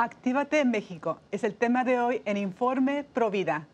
Actívate en México es el tema de hoy en Informe Provida.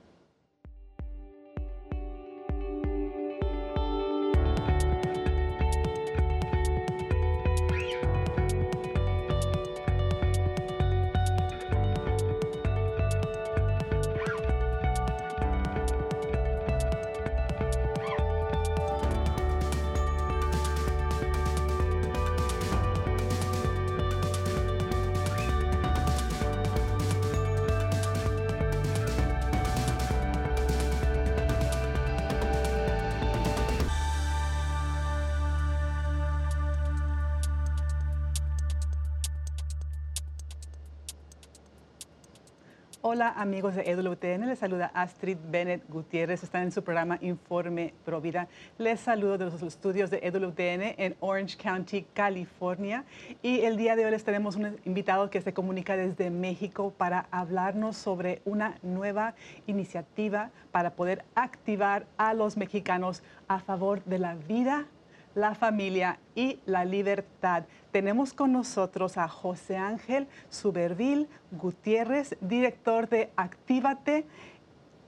Amigos de EWTN, les saluda Astrid Bennett Gutiérrez, están en su programa Informe Provida. Les saludo de los estudios de EWTN en Orange County, California. Y el día de hoy les tenemos un invitado que se comunica desde México para hablarnos sobre una nueva iniciativa para poder activar a los mexicanos a favor de la vida la familia y la libertad. Tenemos con nosotros a José Ángel Subervil Gutiérrez, director de Actívate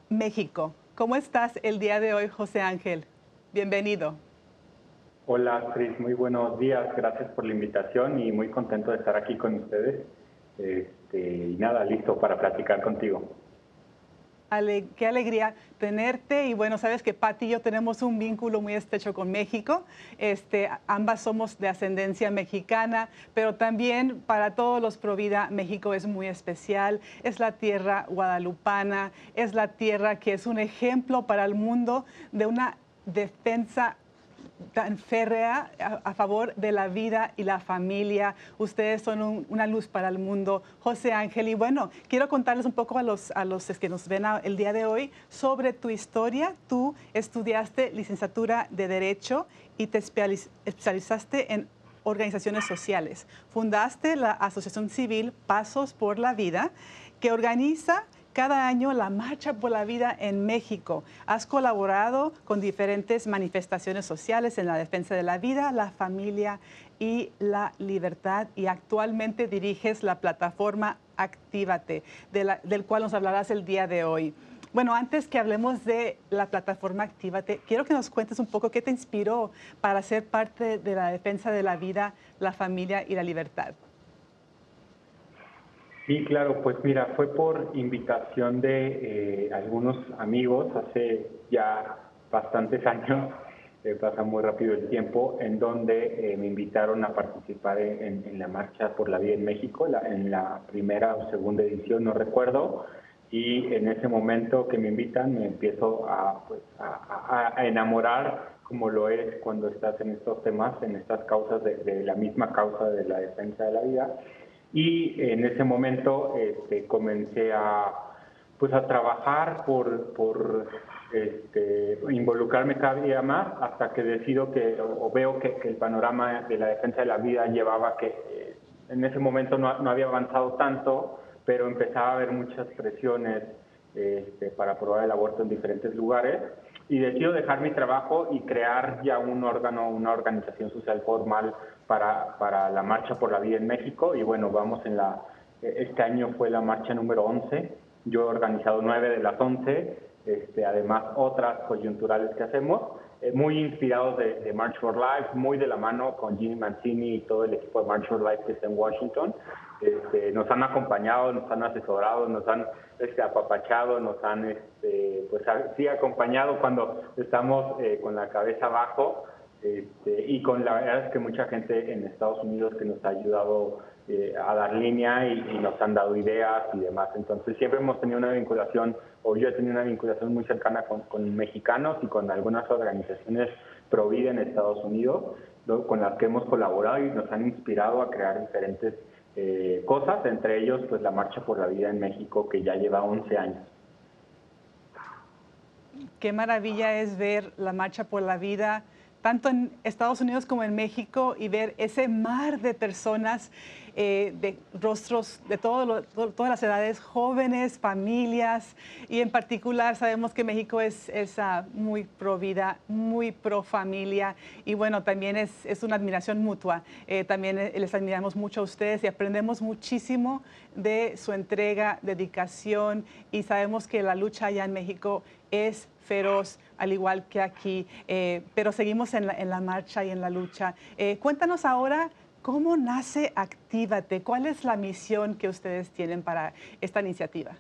México. ¿Cómo estás el día de hoy, José Ángel? Bienvenido. Hola, Cris, muy buenos días. Gracias por la invitación y muy contento de estar aquí con ustedes. Este, y nada, listo para platicar contigo qué alegría tenerte. Y bueno, sabes que Pati y yo tenemos un vínculo muy estrecho con México. Este, ambas somos de ascendencia mexicana, pero también para todos los Provida, México es muy especial. Es la tierra guadalupana, es la tierra que es un ejemplo para el mundo de una defensa tan férrea a, favor de la vida y la familia. Ustedes son una luz para el mundo. José Ángel, y bueno, quiero contarles un poco a los, a los que nos ven el día de hoy sobre tu historia. Tú estudiaste licenciatura de Derecho y te especializaste en organizaciones sociales. Fundaste la Asociación Civil Pasos por la Vida, que organiza cada año la Marcha por la Vida en México. Has colaborado con diferentes manifestaciones sociales en la defensa de la vida, la familia y la libertad y actualmente diriges la plataforma Actívate, del cual nos hablarás el día de hoy. Bueno, antes que hablemos de la plataforma Actívate, quiero que nos cuentes un poco qué te inspiró para ser parte de la defensa de la vida, la familia y la libertad. Sí, claro, pues mira, fue por invitación de eh, algunos amigos hace ya bastantes años, eh, pasa muy rápido el tiempo, en donde eh, me invitaron a participar en, la Marcha por la Vida en México, en la primera o segunda edición, no recuerdo, y en ese momento que me invitan me empiezo a, pues, a, enamorar como lo es cuando estás en estos temas, en estas causas de, de la misma causa de la defensa de la vida y en ese momento este, comencé a, pues a trabajar por, por este, involucrarme cada día más hasta que decido que o veo que, el panorama de la defensa de la vida llevaba que eh, en ese momento no, no, había avanzado tanto, pero empezaba a haber muchas presiones este, para aprobar el aborto en diferentes lugares. Y decido dejar mi trabajo y crear ya un órgano, una organización social formal para, para la Marcha por la Vida en México. Y bueno, vamos en la, este año fue la marcha número 11. Yo he organizado nueve de las 11, este, además otras coyunturales que hacemos, eh, muy inspirados de, March for Life, muy de la mano con Jimmy Mancini y todo el equipo de March for Life que está en Washington. Este, nos han acompañado, nos han asesorado, nos han este, apapachado, nos han este, pues, sí, acompañado cuando estamos eh, con la cabeza abajo este, y con la verdad es que mucha gente en Estados Unidos que nos ha ayudado eh, a dar línea y, nos han dado ideas y demás. Entonces siempre hemos tenido una vinculación, o yo he tenido una vinculación muy cercana con, mexicanos y con algunas organizaciones pro vida en Estados Unidos, con las que hemos colaborado y nos han inspirado a crear diferentes eh, cosas, entre ellos pues la Marcha por la Vida en México, que ya lleva 11 años. Qué maravilla es ver la Marcha por la Vida tanto en Estados Unidos como en México y ver ese mar de personas eh, de rostros de todas las edades, jóvenes, familias, y en particular sabemos que México es, es muy pro vida, muy pro familia, y bueno, también es, es una admiración mutua. Eh, también eh, les admiramos mucho a ustedes y aprendemos muchísimo de su entrega, dedicación, y sabemos que la lucha allá en México es feroz, al igual que aquí, eh, pero seguimos en la, marcha y en la lucha. Eh, cuéntanos ahora cómo nace Actívate, cuál es la misión que ustedes tienen para esta iniciativa.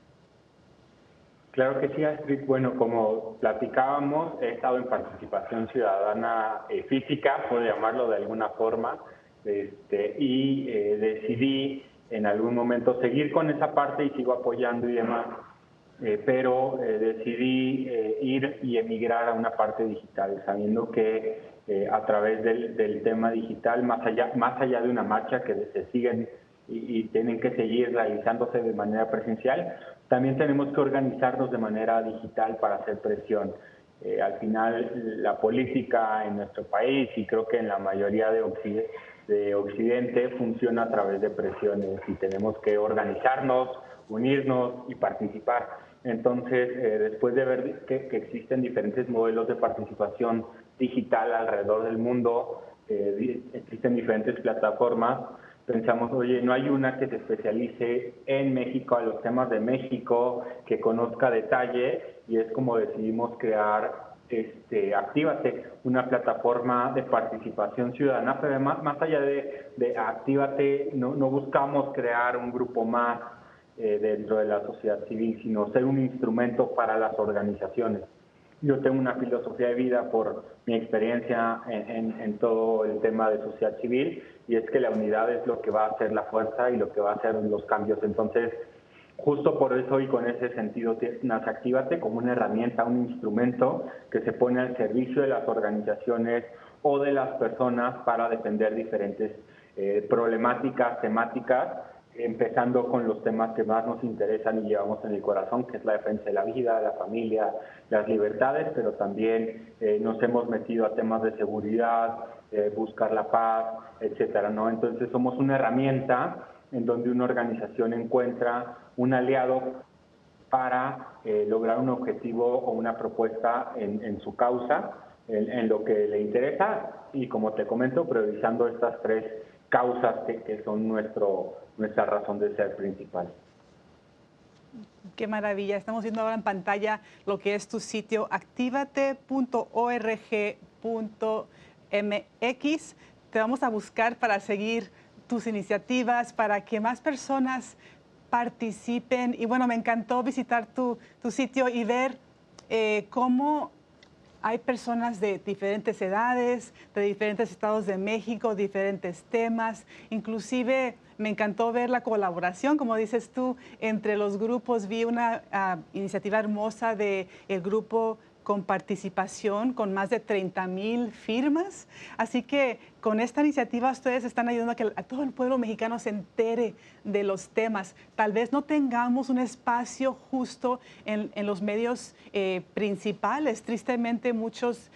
Claro que sí, Astrid. Bueno, como platicábamos, he estado en participación ciudadana eh, física, puedo llamarlo de alguna forma, este, y decidí en algún momento seguir con esa parte y sigo apoyando y demás eh, pero eh, decidí eh, ir y emigrar a una parte digital, sabiendo que a través del, tema digital, más allá, más allá de una marcha que se siguen y, tienen que seguir realizándose de manera presencial, también tenemos que organizarnos de manera digital para hacer presión. al final, la política en nuestro país y creo que en la mayoría de Occidente funciona a través de presiones y tenemos que organizarnos, unirnos y participar. Entonces, eh, después de ver que, existen diferentes modelos de participación digital alrededor del mundo, eh, existen diferentes plataformas, pensamos, oye, no hay una que se especialice en México, a los temas de México, que conozca detalle, y es como decidimos crear este, Actívate, una plataforma de participación ciudadana, pero además, más allá de, de Actívate, no, no buscamos crear un grupo más eh, dentro de la sociedad civil, sino ser un instrumento para las organizaciones. Yo tengo una filosofía de vida por mi experiencia en, en, todo el tema de sociedad civil y es que la unidad es lo que va a hacer la fuerza y lo que va a hacer los cambios. Entonces, justo por eso y con ese sentido, nace Actívate como una herramienta, un instrumento que se pone al servicio de las organizaciones o de las personas para defender diferentes eh, problemáticas, temáticas empezando con los temas que más nos interesan y llevamos en el corazón, que es la defensa de la vida, la familia, las libertades, pero también eh, nos hemos metido a temas de seguridad, eh, buscar la paz, etcétera, ¿no? Entonces somos una herramienta en donde una organización encuentra un aliado para eh, lograr un objetivo o una propuesta en, su causa, en, lo que le interesa y como te comento, priorizando estas tres causas que, son nuestro, nuestra razón de ser principal. Qué maravilla. Estamos viendo ahora en pantalla lo que es tu sitio activate.org.mx. Te vamos a buscar para seguir tus iniciativas, para que más personas participen. Y bueno, me encantó visitar tu, tu sitio y ver eh, cómo hay personas de diferentes edades, de diferentes estados de México, diferentes temas. Inclusive me encantó ver la colaboración, como dices tú, entre los grupos. Vi una ah, iniciativa hermosa del el grupo con participación, con más de 30 mil firmas. Así que con esta iniciativa ustedes están ayudando a que todo el pueblo mexicano se entere de los temas. Tal vez no tengamos un espacio justo en, los medios eh, principales. Tristemente muchos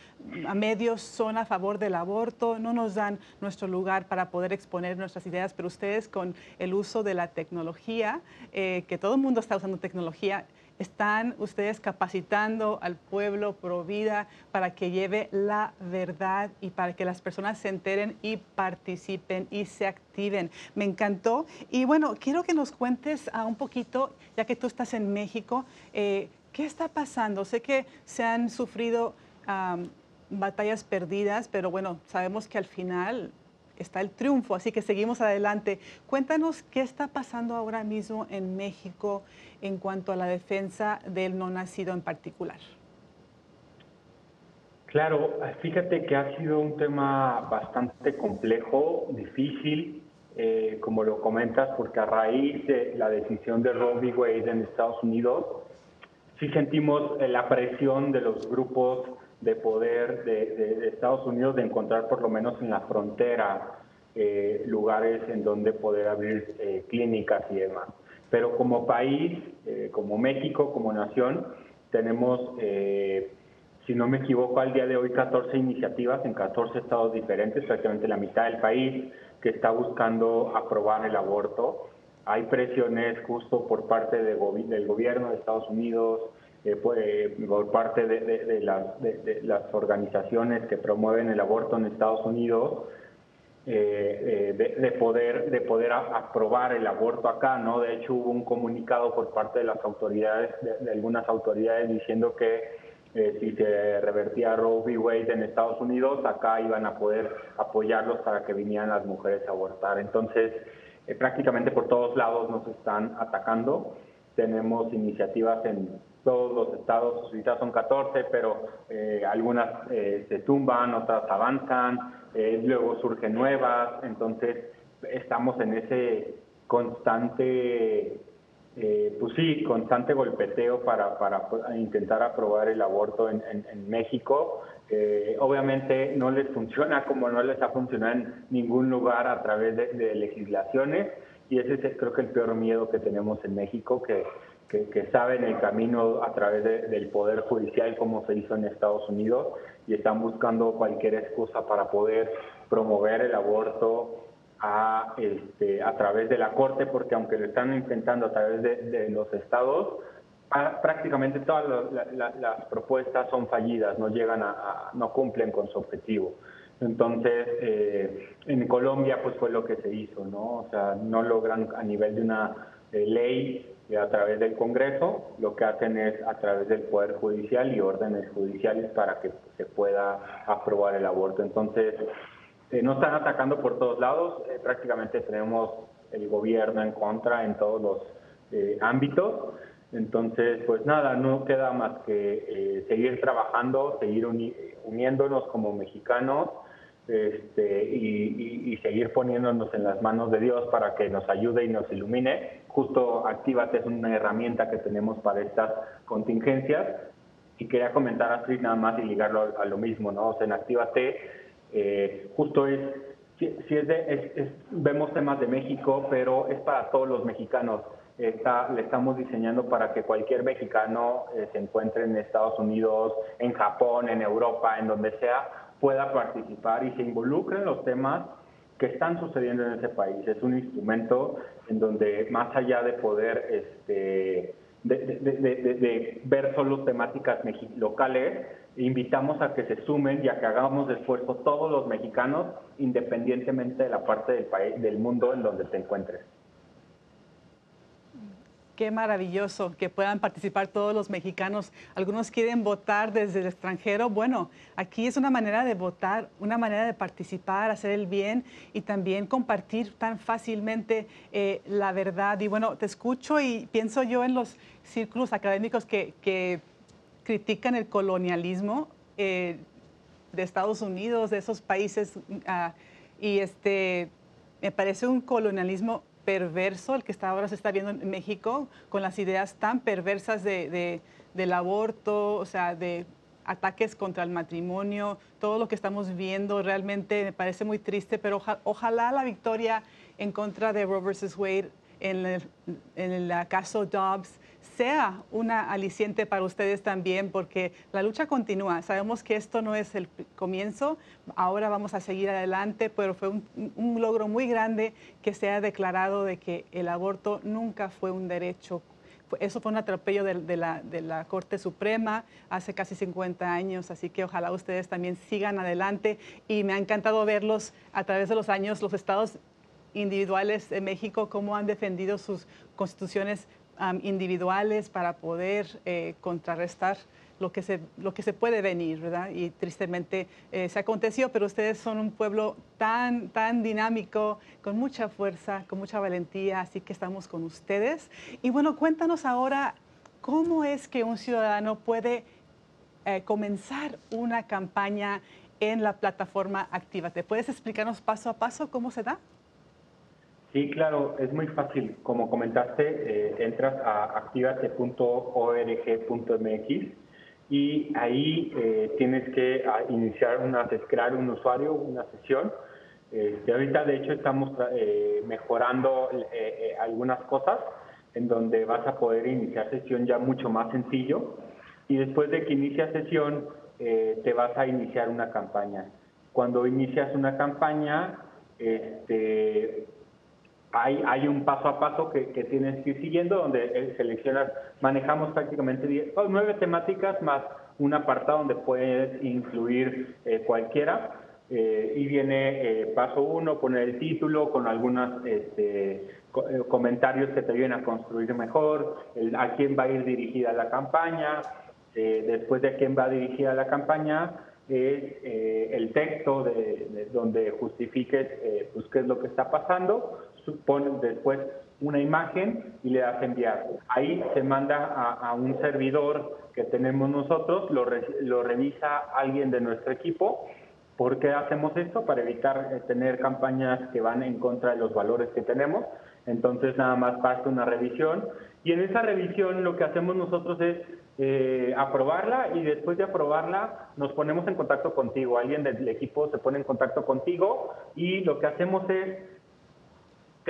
medios son a favor del aborto, no nos dan nuestro lugar para poder exponer nuestras ideas, pero ustedes con el uso de la tecnología, eh, que todo el mundo está usando tecnología, están ustedes capacitando al pueblo pro vida para que lleve la verdad y para que las personas se enteren y participen y se activen. Me encantó. Y bueno, quiero que nos cuentes a un poquito, ya que tú estás en México, eh, ¿qué está pasando? Sé que se han sufrido batallas perdidas, pero bueno, sabemos que al final está el triunfo, así que seguimos adelante. Cuéntanos qué está pasando ahora mismo en México en cuanto a la defensa del no nacido en particular. Claro, fíjate que ha sido un tema bastante complejo, difícil, eh, como lo comentas, porque a raíz de la decisión de Roe v. Wade en Estados Unidos, sí sentimos eh, la presión de los grupos de poder de, Estados Unidos de encontrar por lo menos en la frontera eh, lugares en donde poder abrir clínicas y demás. Pero como país, eh, como México, como nación, tenemos, eh, si no me equivoco, al día de hoy 14 iniciativas en 14 estados diferentes, prácticamente la mitad del país. que está buscando aprobar el aborto. Hay presiones justo por parte del gobierno de Estados Unidos, eh, eh, por parte de, las, de, las, organizaciones que promueven el aborto en Estados Unidos, eh, de, poder, de poder aprobar el aborto acá, ¿no? De hecho, hubo un comunicado por parte de las autoridades, de, algunas autoridades, diciendo que si se revertía Roe v. Wade en Estados Unidos, acá iban a poder apoyarlos para que vinieran las mujeres a abortar. Entonces, prácticamente por todos lados nos están atacando. Tenemos iniciativas en todos los estados, ahorita son 14, pero eh, algunas eh, se tumban, otras avanzan, eh, luego surgen nuevas, entonces estamos en ese constante, pues sí, constante golpeteo para, para intentar aprobar el aborto en, México. obviamente no les funciona como no les ha funcionado en ningún lugar a través de, de legislaciones y ese es creo que el peor miedo que tenemos en México, que que, saben el camino a través del Poder Judicial como se hizo en Estados Unidos y están buscando cualquier excusa para poder promover el aborto a, este, a través de la Corte, porque aunque lo están intentando a través de, los estados, prácticamente todas las propuestas son fallidas, no llegan a, no cumplen con su objetivo. Entonces, eh, en Colombia pues fue lo que se hizo, ¿no? O sea, no logran a nivel de una eh, ley a través del Congreso, lo que hacen es a través del Poder Judicial y órdenes judiciales para que se pueda aprobar el aborto. Entonces, eh, no están atacando por todos lados, eh, prácticamente tenemos el gobierno en contra en todos los eh, ámbitos. Entonces, pues nada, no queda más que seguir trabajando, seguir uniéndonos como mexicanos este, y, seguir poniéndonos en las manos de Dios para que nos ayude y nos ilumine. Justo Actívate es una herramienta que tenemos para estas contingencias. Y quería comentar así nada más y ligarlo a, lo mismo, ¿no? O sea, en Actívate eh, justo es, si, es, de, vemos temas de México, pero es para todos los mexicanos. Le estamos diseñando para que cualquier mexicano eh, se encuentre en Estados Unidos, en Japón, en Europa, en donde sea, pueda participar y se involucre en los temas que están sucediendo en ese país. Es un instrumento en donde más allá de poder este, de, ver solo temáticas locales, invitamos a que se sumen y a que hagamos esfuerzo todos los mexicanos, independientemente de la parte del país, del mundo en donde te encuentres. Qué maravilloso que puedan participar todos los mexicanos. Algunos quieren votar desde el extranjero. Bueno, aquí es una manera de votar, una manera de participar, hacer el bien y también compartir tan fácilmente eh, la verdad. Y bueno, te escucho y pienso yo en los círculos académicos que, critican el colonialismo eh, de Estados Unidos, de esos países. Ah, y este, me parece un colonialismo perverso, el que está ahora se está viendo en México, con las ideas tan perversas de, del aborto, o sea, de ataques contra el matrimonio, todo lo que estamos viendo realmente me parece muy triste, pero ojalá la victoria en contra de Roe vs. Wade en el, en el caso Dobbs sea una aliciente para ustedes también, porque la lucha continúa. Sabemos que esto no es el comienzo, ahora vamos a seguir adelante, pero fue un, logro muy grande que se ha declarado de que el aborto nunca fue un derecho. Eso fue un atropello de, la, de, la, Corte Suprema hace casi 50 años, así que ojalá ustedes también sigan adelante. Y me ha encantado verlos a través de los años, los estados individuales de México, cómo han defendido sus constituciones individuales para poder eh, contrarrestar lo que, se, lo que se puede venir, ¿verdad? Y tristemente eh, se aconteció, pero ustedes son un pueblo tan, tan dinámico, con mucha fuerza, con mucha valentía, así que estamos con ustedes. Y bueno, cuéntanos ahora cómo es que un ciudadano puede eh, comenzar una campaña en la plataforma Actívate. ¿Puedes explicarnos paso a paso cómo se da? Sí, claro, es muy fácil. Como comentaste, eh, entras a activate.org.mx y ahí eh, tienes que ah, iniciar una, crear un usuario, una sesión. Este, ahorita, de hecho, estamos eh, mejorando algunas cosas en donde vas a poder iniciar sesión ya mucho más sencillo y después de que inicias sesión te vas a iniciar una campaña. Cuando inicias una campaña, este, hay, hay un paso a paso que, que tienes que ir siguiendo donde eh, seleccionas, manejamos prácticamente diez, oh, nueve temáticas más un apartado donde puedes incluir eh, cualquiera. Eh, y viene paso uno, poner el título con algunos este, comentarios que te ayuden a construir mejor, a quién va a ir dirigida la campaña, después de quién va dirigida la campaña, es eh, el texto de, donde justifiques eh, pues, qué es lo que está pasando, pones después una imagen y le das enviar. Ahí se manda a, un servidor que tenemos nosotros, lo, lo, revisa alguien de nuestro equipo. ¿Por qué hacemos esto? Para evitar eh, tener campañas que van en contra de los valores que tenemos. Entonces nada más pasa una revisión y en esa revisión lo que hacemos nosotros es eh, aprobarla y después de aprobarla nos ponemos en contacto contigo. Alguien del equipo se pone en contacto contigo y lo que hacemos es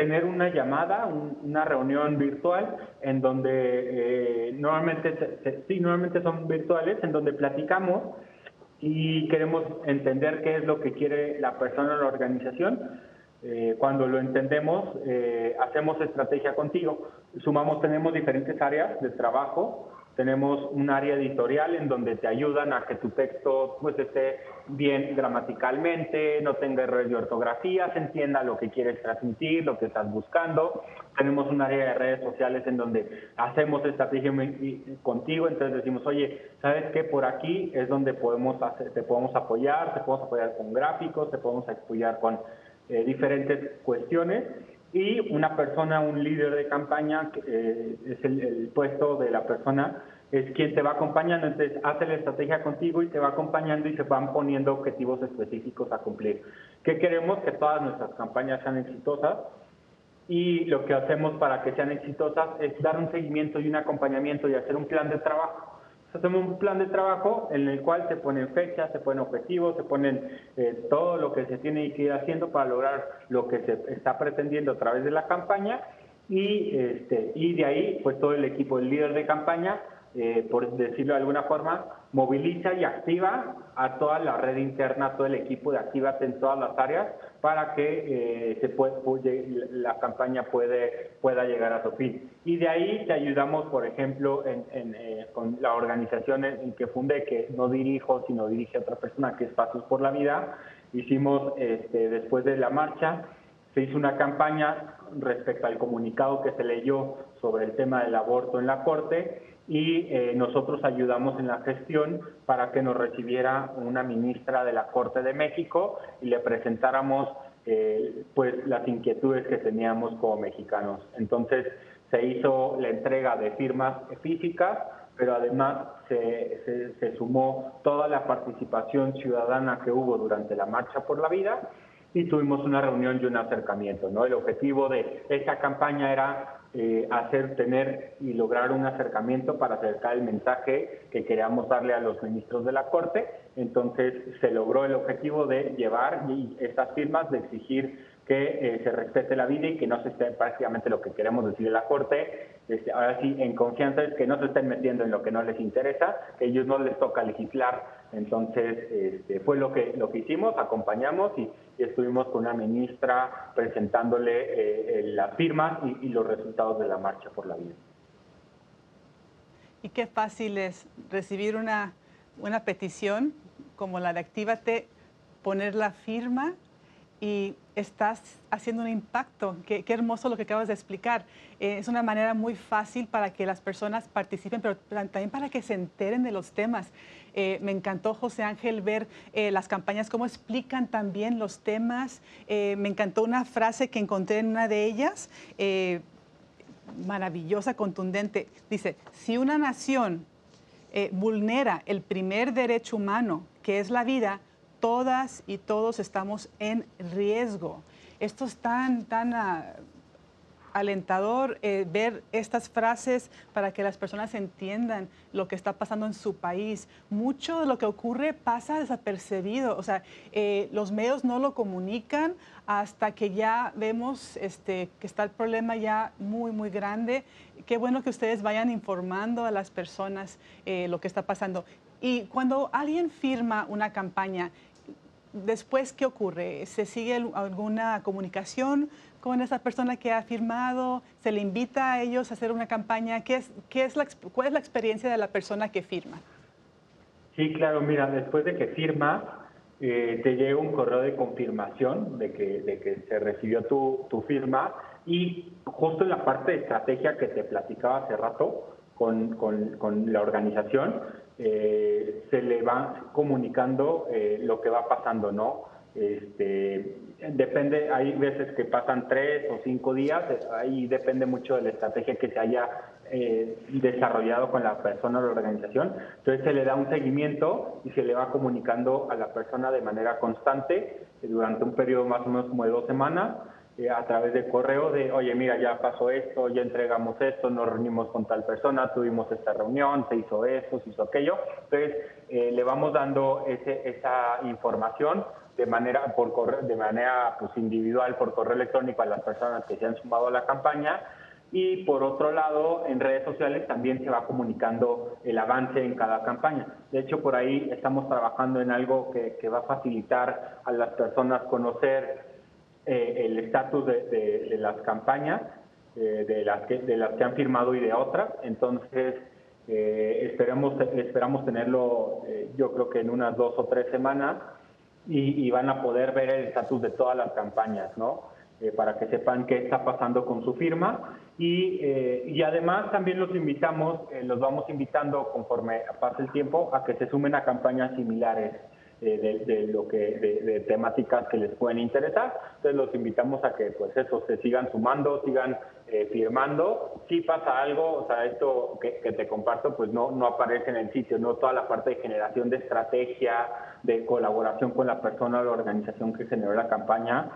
tener una llamada, una reunión virtual en donde eh, normalmente, sí, normalmente son virtuales, en donde platicamos y queremos entender qué es lo que quiere la persona o la organización eh, cuando lo entendemos, eh, hacemos estrategia contigo. Sumamos, tenemos diferentes áreas de trabajo. Tenemos un área editorial en donde te ayudan a que tu texto pues, esté bien gramaticalmente, no tenga errores de ortografía, se entienda lo que quieres transmitir, lo que estás buscando. Tenemos un área de redes sociales en donde hacemos estrategia contigo, entonces decimos, oye, ¿sabes qué? Por aquí es donde podemos hacer, te podemos apoyar, te podemos apoyar con gráficos, te podemos apoyar con eh, diferentes cuestiones y una persona, un líder de campaña, eh, es el, puesto de la persona, es quien te va acompañando, entonces hace la estrategia contigo y te va acompañando y se van poniendo objetivos específicos a cumplir. ¿Qué queremos? Que todas nuestras campañas sean exitosas y lo que hacemos para que sean exitosas es dar un seguimiento y un acompañamiento y hacer un plan de trabajo hacemos un plan de trabajo en el cual se ponen fechas, se ponen objetivos, se ponen eh, todo lo que se tiene que ir haciendo para lograr lo que se está pretendiendo a través de la campaña y, este, y de ahí pues todo el equipo, el líder de campaña eh, por decirlo de alguna forma, moviliza y activa a toda la red interna, todo el equipo de Actívate en todas las áreas para que eh, se puede, la campaña puede, pueda llegar a su fin. Y de ahí te ayudamos, por ejemplo, en, eh, con la organización en, que fundé, que no dirijo, sino dirige a otra persona, que es Pasos por la Vida. Hicimos, este, después de la marcha, se hizo una campaña respecto al comunicado que se leyó sobre el tema del aborto en la Corte y eh, nosotros ayudamos en la gestión para que nos recibiera una ministra de la Corte de México y le presentáramos eh, pues las inquietudes que teníamos como mexicanos. Entonces se hizo la entrega de firmas físicas, pero además se, se sumó toda la participación ciudadana que hubo durante la Marcha por la Vida y tuvimos una reunión y un acercamiento. ¿no? El objetivo de esta campaña era eh, hacer, tener y lograr un acercamiento para acercar el mensaje que queríamos darle a los ministros de la Corte. Entonces se logró el objetivo de llevar estas firmas, de exigir que eh, se respete la vida y que no se esté prácticamente lo que queremos decir de la Corte, ahora sí, en confianza es que no se estén metiendo en lo que no les interesa, que ellos no les toca legislar. Entonces, este, fue lo que, lo que hicimos, acompañamos y, estuvimos con una ministra presentándole eh, las firmas y, y los resultados de la Marcha por la Vida. Y qué fácil es recibir una, una petición como la de Actívate, poner la firma y estás haciendo un impacto. Qué, hermoso lo que acabas de explicar. Eh, es una manera muy fácil para que las personas participen, pero también para que se enteren de los temas. Eh, me encantó, José Ángel, ver eh, las campañas, cómo explican también los temas. me encantó una frase que encontré en una de ellas, maravillosa, contundente. Dice, si una nación vulnera el primer derecho humano, que es la vida, todas y todos estamos en riesgo. Esto es tan, tan ah, alentador eh, ver estas frases para que las personas entiendan lo que está pasando en su país. Mucho de lo que ocurre pasa desapercibido, o sea, eh, los medios no lo comunican hasta que ya vemos este, que está el problema ya muy, muy grande. Qué bueno que ustedes vayan informando a las personas eh, lo que está pasando. Y cuando alguien firma una campaña, después, ¿qué ocurre? ¿Se sigue alguna comunicación con esa persona que ha firmado? ¿Se le invita a ellos a hacer una campaña? ¿Qué es, qué es la, ¿Cuál es la experiencia de la persona que firma? Sí, claro, mira, después de que firma, eh, te llega un correo de confirmación de que, de que se recibió tu, tu firma y justo en la parte de estrategia que te platicaba hace rato con, con, con la organización, eh, se le va comunicando eh, lo que va pasando, ¿no? Este, depende, hay veces que pasan tres o cinco días, ahí depende mucho de la estrategia que se haya eh, desarrollado con la persona o la organización. Entonces se le da un seguimiento y se le va comunicando a la persona de manera constante durante un periodo más o menos como de dos semanas a través de correo de, oye, mira, ya pasó esto, ya entregamos esto, nos reunimos con tal persona, tuvimos esta reunión, se hizo eso, se hizo aquello. Entonces, eh, le vamos dando ese, esa información de manera, por correo, de manera pues, individual por correo electrónico a las personas que se han sumado a la campaña. Y por otro lado, en redes sociales también se va comunicando el avance en cada campaña. De hecho, por ahí estamos trabajando en algo que, que va a facilitar a las personas conocer eh, el estatus de, las campañas, eh, de, las que, de las que han firmado y de otras. Entonces, eh, esperamos, esperamos tenerlo, yo creo que en unas dos o tres semanas, y, van a poder ver el estatus de todas las campañas, ¿no? para que sepan qué está pasando con su firma. Y, y además también los invitamos, los vamos invitando conforme pase el tiempo a que se sumen a campañas similares de, lo que de, temáticas que les pueden interesar. Entonces los invitamos a que pues eso se sigan sumando, sigan eh, firmando. Si pasa algo, o sea, esto que, te comparto pues no, no aparece en el sitio, no toda la parte de generación de estrategia, de colaboración con la persona o la organización que generó la campaña,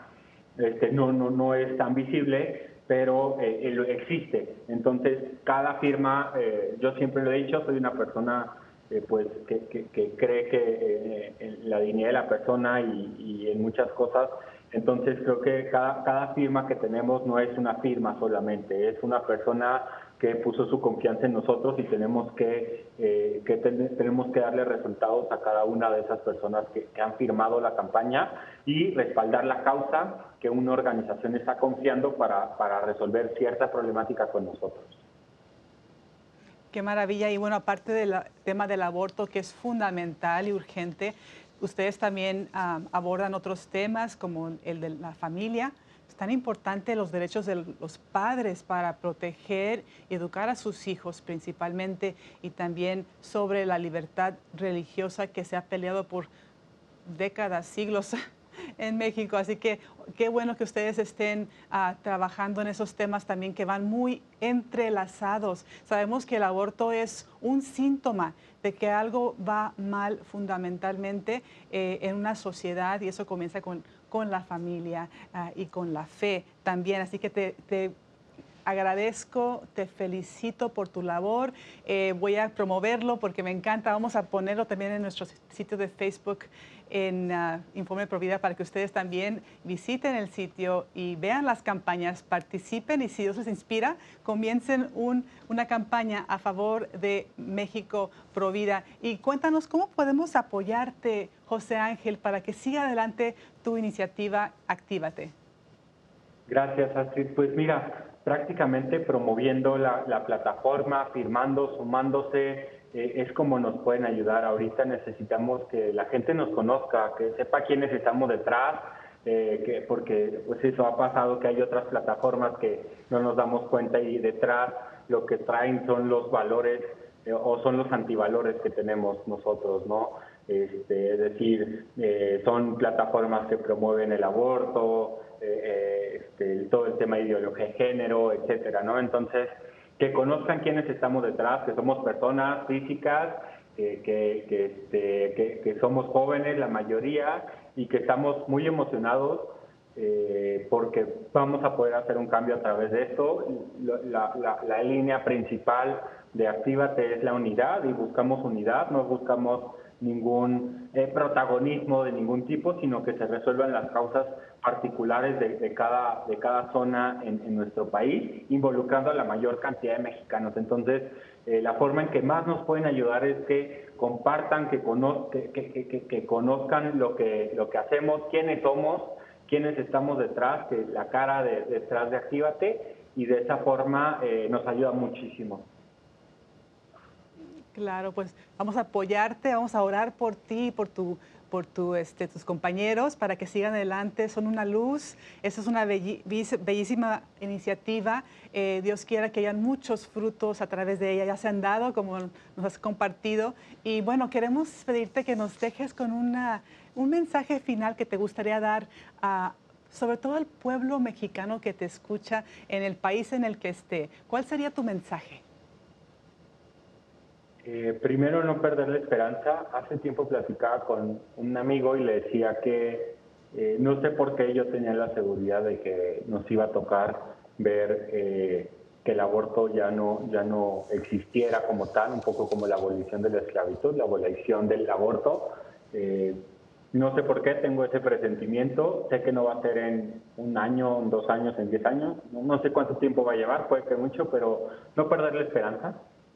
este, no, no, no es tan visible, pero eh, existe. Entonces, cada firma, eh, yo siempre lo he dicho, soy una persona eh, pues que, cree que eh, en la dignidad de la persona y, en muchas cosas. Entonces creo que cada, firma que tenemos no es una firma solamente, es una persona que puso su confianza en nosotros y tenemos que, eh, que tenemos que darle resultados a cada una de esas personas que, han firmado la campaña y respaldar la causa que una organización está confiando para, para resolver cierta problemática con nosotros. Qué maravilla. Y bueno, aparte del tema del aborto, que es fundamental y urgente, ustedes también ah, abordan otros temas como el de la familia. Es tan importante los derechos de los padres para proteger y educar a sus hijos principalmente y también sobre la libertad religiosa que se ha peleado por décadas, siglos en México. Así que qué bueno que ustedes estén ah, trabajando en esos temas también que van muy entrelazados. Sabemos que el aborto es un síntoma de que algo va mal fundamentalmente eh, en una sociedad y eso comienza con, con la familia ah, y con la fe también. Así que te, agradezco, te felicito por tu labor. Eh, voy a promoverlo porque me encanta. Vamos a ponerlo también en nuestro sitio de Facebook en uh, Informe Provida para que ustedes también visiten el sitio y vean las campañas, participen y si Dios les inspira, comiencen una campaña a favor de México Provida. Y cuéntanos cómo podemos apoyarte, José Ángel, para que siga adelante tu iniciativa Actívate. Gracias, Astrid. Pues mira, prácticamente promoviendo la, la plataforma, firmando, sumándose, eh, es como nos pueden ayudar. Ahorita necesitamos que la gente nos conozca, que sepa quiénes estamos detrás, eh, que, porque pues eso ha pasado que hay otras plataformas que no nos damos cuenta y detrás lo que traen son los valores eh, o son los antivalores que tenemos nosotros, ¿no? Este, es decir, son plataformas que promueven el aborto, este, todo el tema de ideología de género, etcétera, ¿no? Entonces, que conozcan quiénes estamos detrás, que somos personas físicas, que, que, este, que, somos jóvenes la mayoría y que estamos muy emocionados eh, porque vamos a poder hacer un cambio a través de esto. La, la, línea principal de Actívate es la unidad y buscamos unidad, no buscamos ningún eh, protagonismo de ningún tipo, sino que se resuelvan las causas particulares de, cada, de cada zona en, nuestro país, involucrando a la mayor cantidad de mexicanos. Entonces, eh, la forma en que más nos pueden ayudar es que compartan, que, que, que, conozcan lo que, lo que hacemos, quiénes somos, quiénes estamos detrás, que la cara de, detrás de Actívate, y de esa forma eh, nos ayuda muchísimo. Claro, pues vamos a apoyarte, vamos a orar por ti, por tu por tu, este, tus compañeros para que sigan adelante. Son una luz. Esa es una bellísima iniciativa. Eh, Dios quiera que hayan muchos frutos a través de ella. Ya se han dado, como nos has compartido. Y bueno, queremos pedirte que nos dejes con una, un mensaje final que te gustaría dar a, sobre todo al pueblo mexicano que te escucha en el país en el que esté. ¿Cuál sería tu mensaje? Eh, primero, no perder la esperanza. Hace tiempo platicaba con un amigo y le decía que eh, no sé por qué yo tenía la seguridad de que nos iba a tocar ver eh, que el aborto ya no, ya no existiera como tal, un poco como la abolición de la esclavitud, la abolición del aborto. no sé por qué tengo ese presentimiento. Sé que no va a ser en un año, en dos años, en diez años. No sé cuánto tiempo va a llevar, puede que mucho, pero no perder la esperanza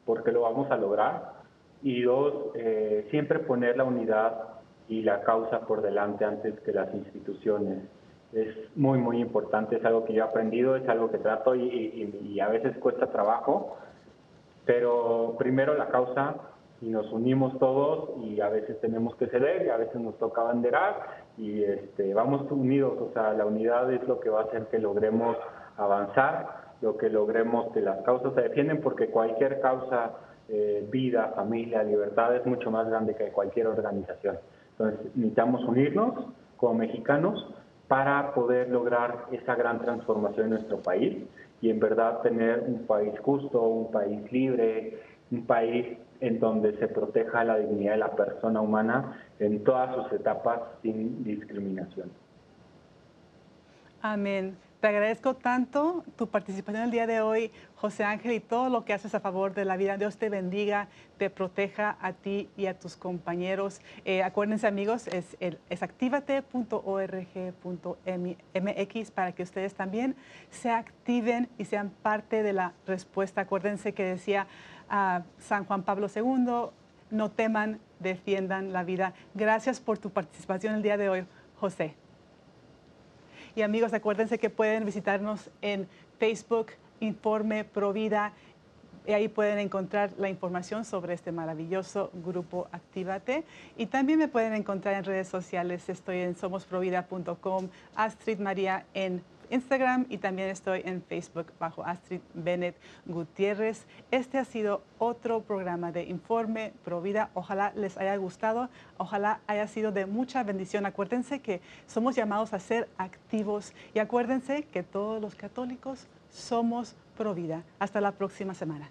porque lo vamos a lograr. Y dos, eh, siempre poner la unidad y la causa por delante antes que las instituciones. Es muy, muy importante, es algo que yo he aprendido, es algo que trato y, a veces cuesta trabajo, pero primero la causa y nos unimos todos y a veces tenemos que ceder y a veces nos toca banderar y este, vamos unidos, o sea, la unidad es lo que va a hacer que logremos avanzar lo que logremos que las causas se defienden, porque cualquier causa, eh, vida, familia, libertad, es mucho más grande que cualquier organización. Entonces necesitamos unirnos como mexicanos para poder lograr esa gran transformación en nuestro país y en verdad tener un país justo, un país libre, un país en donde se proteja la dignidad de la persona humana en todas sus etapas sin discriminación. Amén. Te agradezco tanto tu participación el día de hoy, José Ángel, y todo lo que haces a favor de la vida. Dios te bendiga, te proteja a ti y a tus compañeros. Eh, acuérdense, amigos, es, es activate.org.mx para que ustedes también se activen y sean parte de la respuesta. Acuérdense que decía ah, San Juan Pablo II, no teman, defiendan la vida. Gracias por tu participación el día de hoy, José. Y amigos, acuérdense que pueden visitarnos en Facebook, Informe Provida. Y ahí pueden encontrar la información sobre este maravilloso grupo Actívate. Y también me pueden encontrar en redes sociales. Estoy en somosprovida.com, Astrid María en Instagram y también estoy en Facebook bajo Astrid Bennett Gutiérrez. Este ha sido otro programa de Informe Provida. Ojalá les haya gustado, ojalá haya sido de mucha bendición. Acuérdense que somos llamados a ser activos y acuérdense que todos los católicos somos Provida. Hasta la próxima semana.